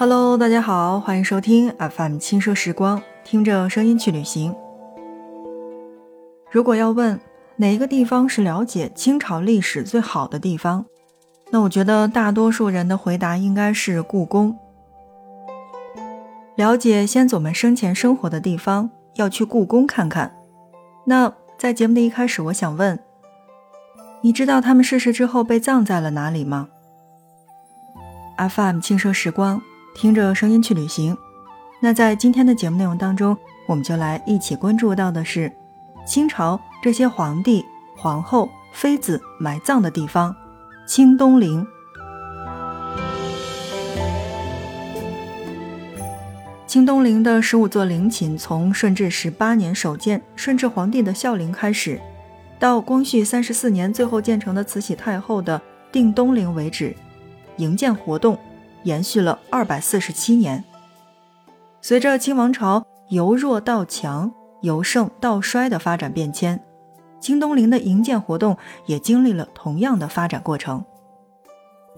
Hello，大家好，欢迎收听 FM 轻奢时光，听着声音去旅行。如果要问哪一个地方是了解清朝历史最好的地方，那我觉得大多数人的回答应该是故宫。了解先祖们生前生活的地方，要去故宫看看。那在节目的一开始，我想问，你知道他们逝世之后被葬在了哪里吗？FM 轻奢时光。听着声音去旅行，那在今天的节目内容当中，我们就来一起关注到的是清朝这些皇帝、皇后、妃子埋葬的地方——清东陵。清东陵的十五座陵寝，从顺治十八年首建顺治皇帝的孝陵开始，到光绪三十四年最后建成的慈禧太后的定东陵为止，营建活动。延续了二百四十七年。随着清王朝由弱到强、由盛到衰的发展变迁，清东陵的营建活动也经历了同样的发展过程。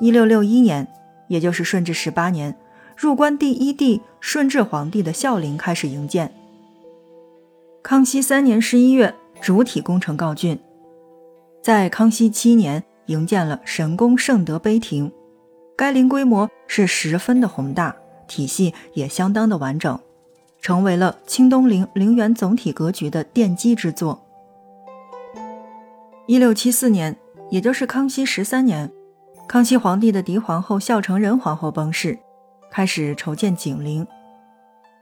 一六六一年，也就是顺治十八年，入关第一帝顺治皇帝的孝陵开始营建。康熙三年十一月，主体工程告竣。在康熙七年，营建了神功圣德碑亭。该陵规模是十分的宏大，体系也相当的完整，成为了清东陵陵园总体格局的奠基之作。一六七四年，也就是康熙十三年，康熙皇帝的嫡皇后孝成仁皇后崩逝，开始筹建景陵。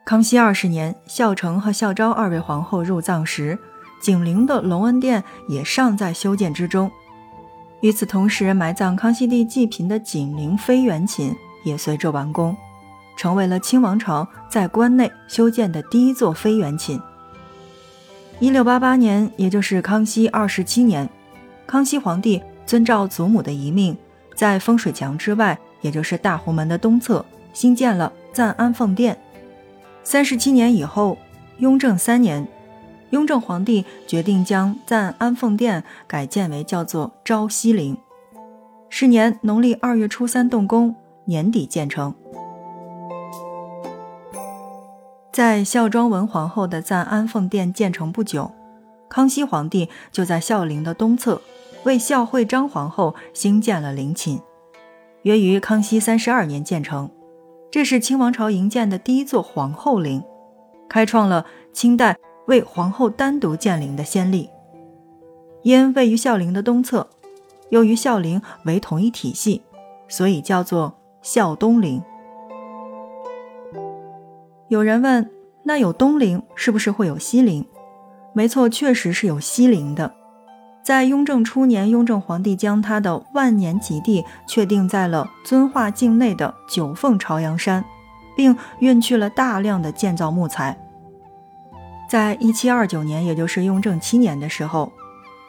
康熙二十年，孝成和孝昭二位皇后入葬时，景陵的隆恩殿也尚在修建之中。与此同时，埋葬康熙帝祭嫔的景陵妃园寝也随着完工，成为了清王朝在关内修建的第一座妃园寝。一六八八年，也就是康熙二十七年，康熙皇帝遵照祖母的遗命，在风水墙之外，也就是大红门的东侧，新建了赞安奉殿。三十七年以后，雍正三年。雍正皇帝决定将赞安奉殿改建为叫做昭西陵，是年农历二月初三动工，年底建成。在孝庄文皇后的赞安奉殿建成不久，康熙皇帝就在孝陵的东侧为孝惠章皇后兴建了陵寝，约于康熙三十二年建成。这是清王朝营建的第一座皇后陵，开创了清代。为皇后单独建陵的先例，因位于孝陵的东侧，又与孝陵为同一体系，所以叫做孝东陵。有人问，那有东陵，是不是会有西陵？没错，确实是有西陵的。在雍正初年，雍正皇帝将他的万年极地确定在了遵化境内的九凤朝阳山，并运去了大量的建造木材。在一七二九年，也就是雍正七年的时候，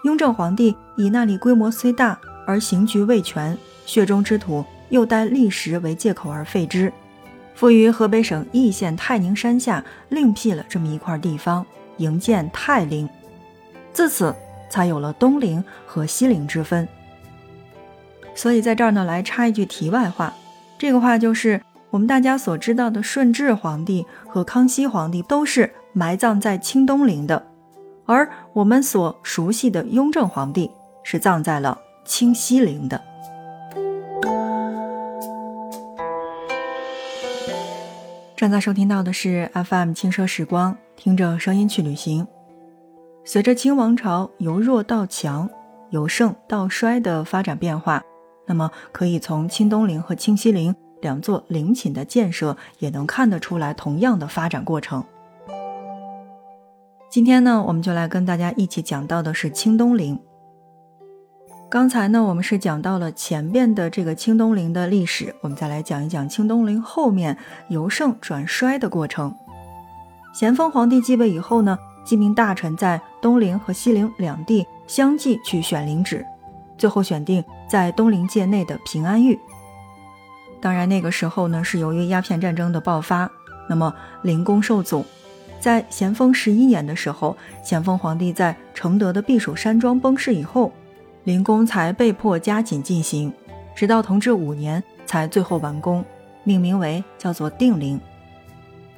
雍正皇帝以那里规模虽大，而刑局未全，血中之土又待历时为借口而废之，复于河北省易县泰宁山下另辟了这么一块地方，营建泰陵，自此才有了东陵和西陵之分。所以在这儿呢，来插一句题外话，这个话就是我们大家所知道的顺治皇帝和康熙皇帝都是。埋葬在清东陵的，而我们所熟悉的雍正皇帝是葬在了清西陵的。正在收听到的是 FM 轻奢时光，听着声音去旅行。随着清王朝由弱到强、由盛到衰的发展变化，那么可以从清东陵和清西陵两座陵寝的建设，也能看得出来同样的发展过程。今天呢，我们就来跟大家一起讲到的是清东陵。刚才呢，我们是讲到了前边的这个清东陵的历史，我们再来讲一讲清东陵后面由盛转衰的过程。咸丰皇帝继位以后呢，几名大臣在东陵和西陵两地相继去选陵址，最后选定在东陵界内的平安峪。当然，那个时候呢，是由于鸦片战争的爆发，那么陵工受阻。在咸丰十一年的时候，咸丰皇帝在承德的避暑山庄崩逝以后，陵工才被迫加紧进行，直到同治五年才最后完工，命名为叫做定陵。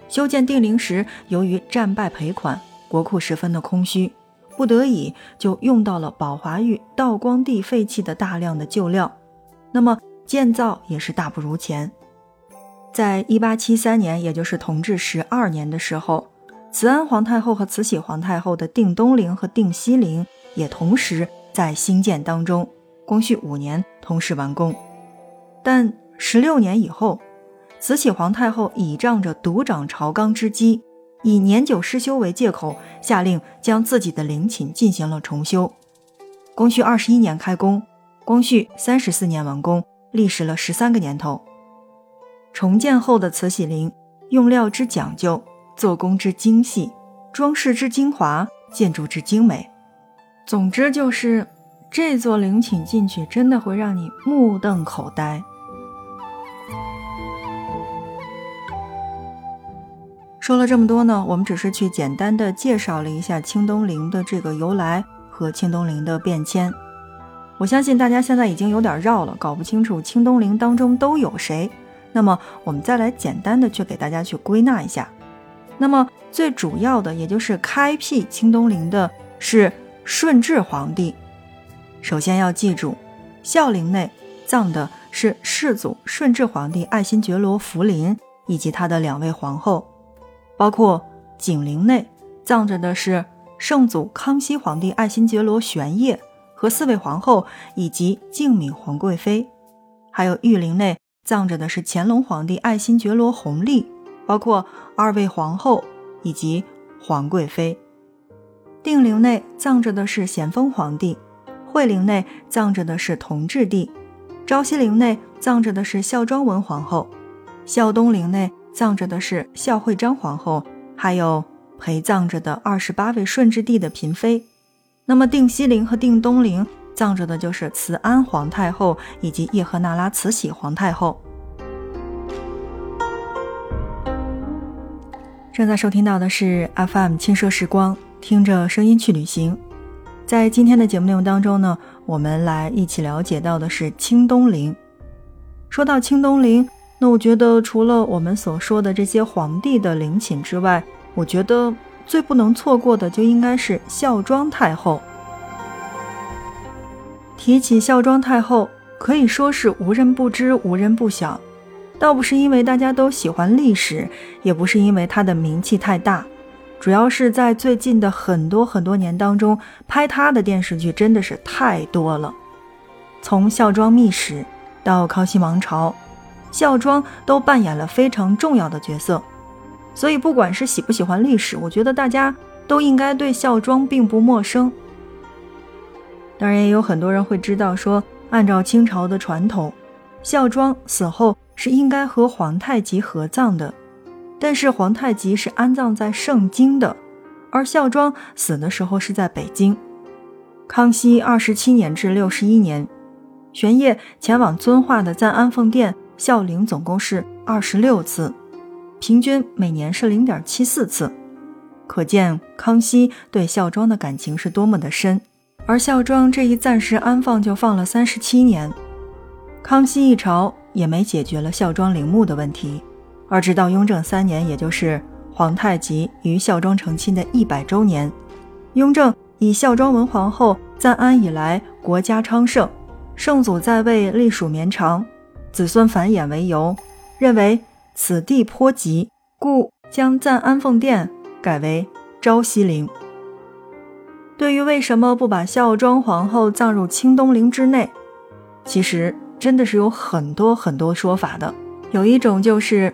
修建定陵时，由于战败赔款，国库十分的空虚，不得已就用到了宝华玉、道光帝废弃的大量的旧料，那么建造也是大不如前。在一八七三年，也就是同治十二年的时候，慈安皇太后和慈禧皇太后的定东陵和定西陵也同时在兴建当中，光绪五年同时完工。但十六年以后，慈禧皇太后倚仗着独掌朝纲之机，以年久失修为借口，下令将自己的陵寝进行了重修。光绪二十一年开工，光绪三十四年完工，历时了十三个年头。重建后的慈禧陵，用料之讲究，做工之精细，装饰之精华，建筑之精美。总之就是这座陵寝进去，真的会让你目瞪口呆。说了这么多呢，我们只是去简单的介绍了一下清东陵的这个由来和清东陵的变迁。我相信大家现在已经有点绕了，搞不清楚清东陵当中都有谁。那么我们再来简单的去给大家去归纳一下，那么最主要的也就是开辟清东陵的是顺治皇帝。首先要记住，孝陵内葬的是世祖顺治皇帝爱新觉罗福临以及他的两位皇后，包括景陵内葬着的是圣祖康熙皇帝爱新觉罗玄烨和四位皇后以及静敏皇贵妃，还有裕陵内。葬着的是乾隆皇帝爱新觉罗弘历，包括二位皇后以及皇贵妃。定陵内葬着的是咸丰皇帝，惠陵内葬着的是同治帝，昭西陵内葬着的是孝庄文皇后，孝东陵内葬着的是孝惠章皇后，还有陪葬着的二十八位顺治帝的嫔妃。那么定西陵和定东陵。葬着的就是慈安皇太后以及叶赫那拉慈禧皇太后。正在收听到的是 FM 轻奢时光，听着声音去旅行。在今天的节目内容当中呢，我们来一起了解到的是清东陵。说到清东陵，那我觉得除了我们所说的这些皇帝的陵寝之外，我觉得最不能错过的就应该是孝庄太后。提起孝庄太后，可以说是无人不知、无人不晓。倒不是因为大家都喜欢历史，也不是因为他的名气太大，主要是在最近的很多很多年当中，拍他的电视剧真的是太多了。从《孝庄秘史》到《康熙王朝》，孝庄都扮演了非常重要的角色。所以，不管是喜不喜欢历史，我觉得大家都应该对孝庄并不陌生。当然，也有很多人会知道说，按照清朝的传统，孝庄死后是应该和皇太极合葬的。但是皇太极是安葬在盛京的，而孝庄死的时候是在北京。康熙二十七年至六十一年，玄烨前往遵化的赞安奉殿孝陵总共是二十六次，平均每年是零点七四次，可见康熙对孝庄的感情是多么的深。而孝庄这一暂时安放就放了三十七年，康熙一朝也没解决了孝庄陵墓的问题，而直到雍正三年，也就是皇太极与孝庄成亲的一百周年，雍正以孝庄文皇后赞安以来国家昌盛，圣祖在位历数绵长，子孙繁衍为由，认为此地颇吉，故将赞安奉殿改为昭西陵。对于为什么不把孝庄皇后葬入清东陵之内，其实真的是有很多很多说法的。有一种就是，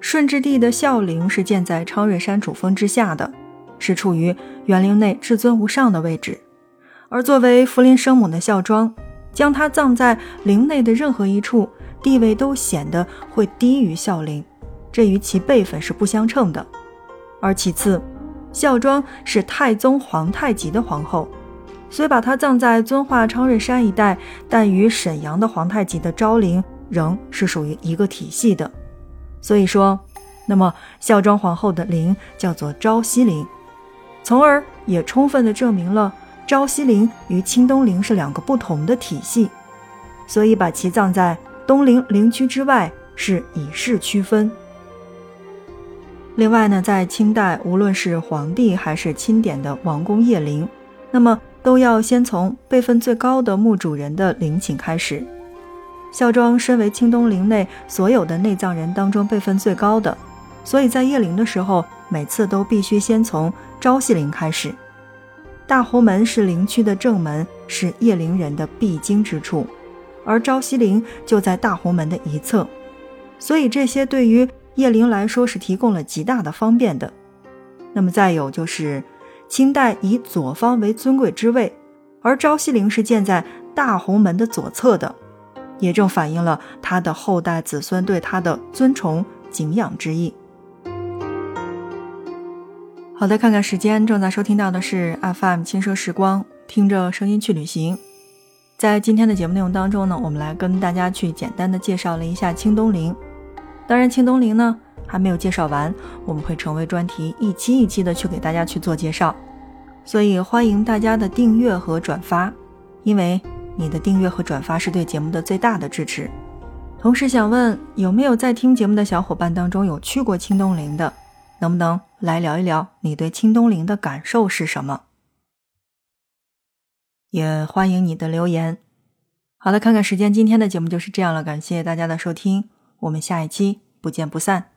顺治帝的孝陵是建在昌瑞山主峰之下的，是处于园陵内至尊无上的位置，而作为福临生母的孝庄，将她葬在陵内的任何一处，地位都显得会低于孝陵，这与其辈分是不相称的。而其次，孝庄是太宗皇太极的皇后，虽把他葬在遵化昌瑞山一带，但与沈阳的皇太极的昭陵仍是属于一个体系的。所以说，那么孝庄皇后的陵叫做昭西陵，从而也充分的证明了昭西陵与清东陵是两个不同的体系。所以把其葬在东陵陵区之外，是以示区分。另外呢，在清代，无论是皇帝还是钦点的王公谒陵，那么都要先从辈分最高的墓主人的陵寝开始。孝庄身为清东陵内所有的内葬人当中辈分最高的，所以在谒陵的时候，每次都必须先从昭西陵开始。大红门是陵区的正门，是谒陵人的必经之处，而昭西陵就在大红门的一侧，所以这些对于谒陵来说是提供了极大的方便的。那么再有就是，清代以左方为尊贵之位，而昭西陵是建在大红门的左侧的，也正反映了他的后代子孙对他的尊崇敬仰之意。好的，看看时间，正在收听到的是 FM 轻奢时光，听着声音去旅行。在今天的节目内容当中呢，我们来跟大家去简单的介绍了一下清东陵。当然，清东陵呢还没有介绍完，我们会成为专题，一期一期的去给大家去做介绍。所以欢迎大家的订阅和转发，因为你的订阅和转发是对节目的最大的支持。同时想问，有没有在听节目的小伙伴当中有去过清东陵的？能不能来聊一聊你对清东陵的感受是什么？也欢迎你的留言。好的，看看时间，今天的节目就是这样了，感谢大家的收听。我们下一期不见不散。